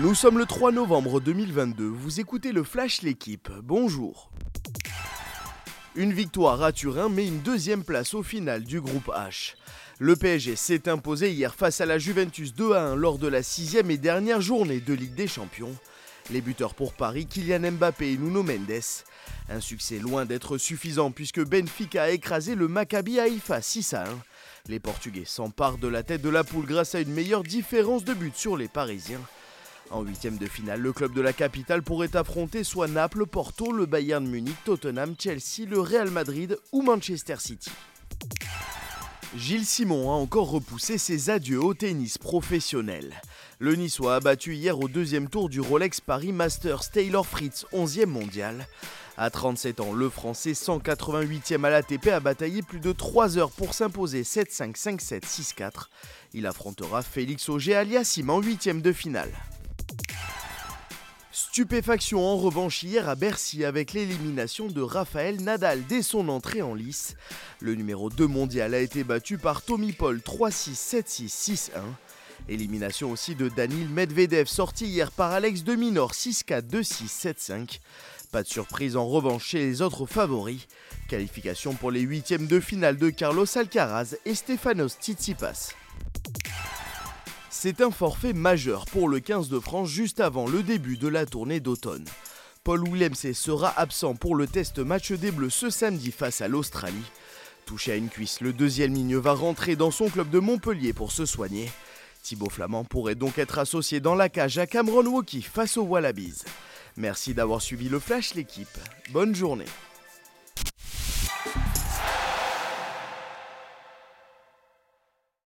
Nous sommes le 3 novembre 2022, vous écoutez le Flash L'équipe, bonjour. Une victoire à Turin mais une deuxième place au final du groupe H. Le PSG s'est imposé hier face à la Juventus 2 à 1 lors de la sixième et dernière journée de Ligue des Champions. Les buteurs pour Paris, Kylian Mbappé et Nuno Mendes. Un succès loin d'être suffisant puisque Benfica a écrasé le Maccabi Haïfa 6 à 1. Les Portugais s'emparent de la tête de la poule grâce à une meilleure différence de but sur les Parisiens. En huitième de finale, le club de la capitale pourrait affronter soit Naples, Porto, le Bayern Munich, Tottenham, Chelsea, le Real Madrid ou Manchester City. Gilles Simon a encore repoussé ses adieux au tennis professionnel. Le Niçois a battu hier au deuxième tour du Rolex Paris Masters Taylor Fritz 11e mondial. À 37 ans, le Français 188e à l'ATP a bataillé plus de 3 heures pour s'imposer 7-5, 5-7, 6-4. Il affrontera Félix Auger-Aliassime en 8e de finale. Stupéfaction en revanche hier à Bercy avec l'élimination de Raphaël Nadal dès son entrée en lice. Le numéro 2 mondial a été battu par Tommy Paul 3-6, 7-6, 6-1. Élimination aussi de Danil Medvedev sorti hier par Alex de Minor 6-4, 2-6, 7-5. Pas de surprise en revanche chez les autres favoris. Qualification pour les huitièmes de finale de Carlos Alcaraz et Stefanos Tsitsipas. C'est un forfait majeur pour le 15 de France juste avant le début de la tournée d'automne. Paul Willemse sera absent pour le test match des Bleus ce samedi face à l'Australie. Touché à une cuisse, le deuxième ligne va rentrer dans son club de Montpellier pour se soigner. Thibaut Flamand pourrait donc être associé dans la cage à Cameron Woki face aux Wallabies. Merci d'avoir suivi le Flash l'équipe. Bonne journée.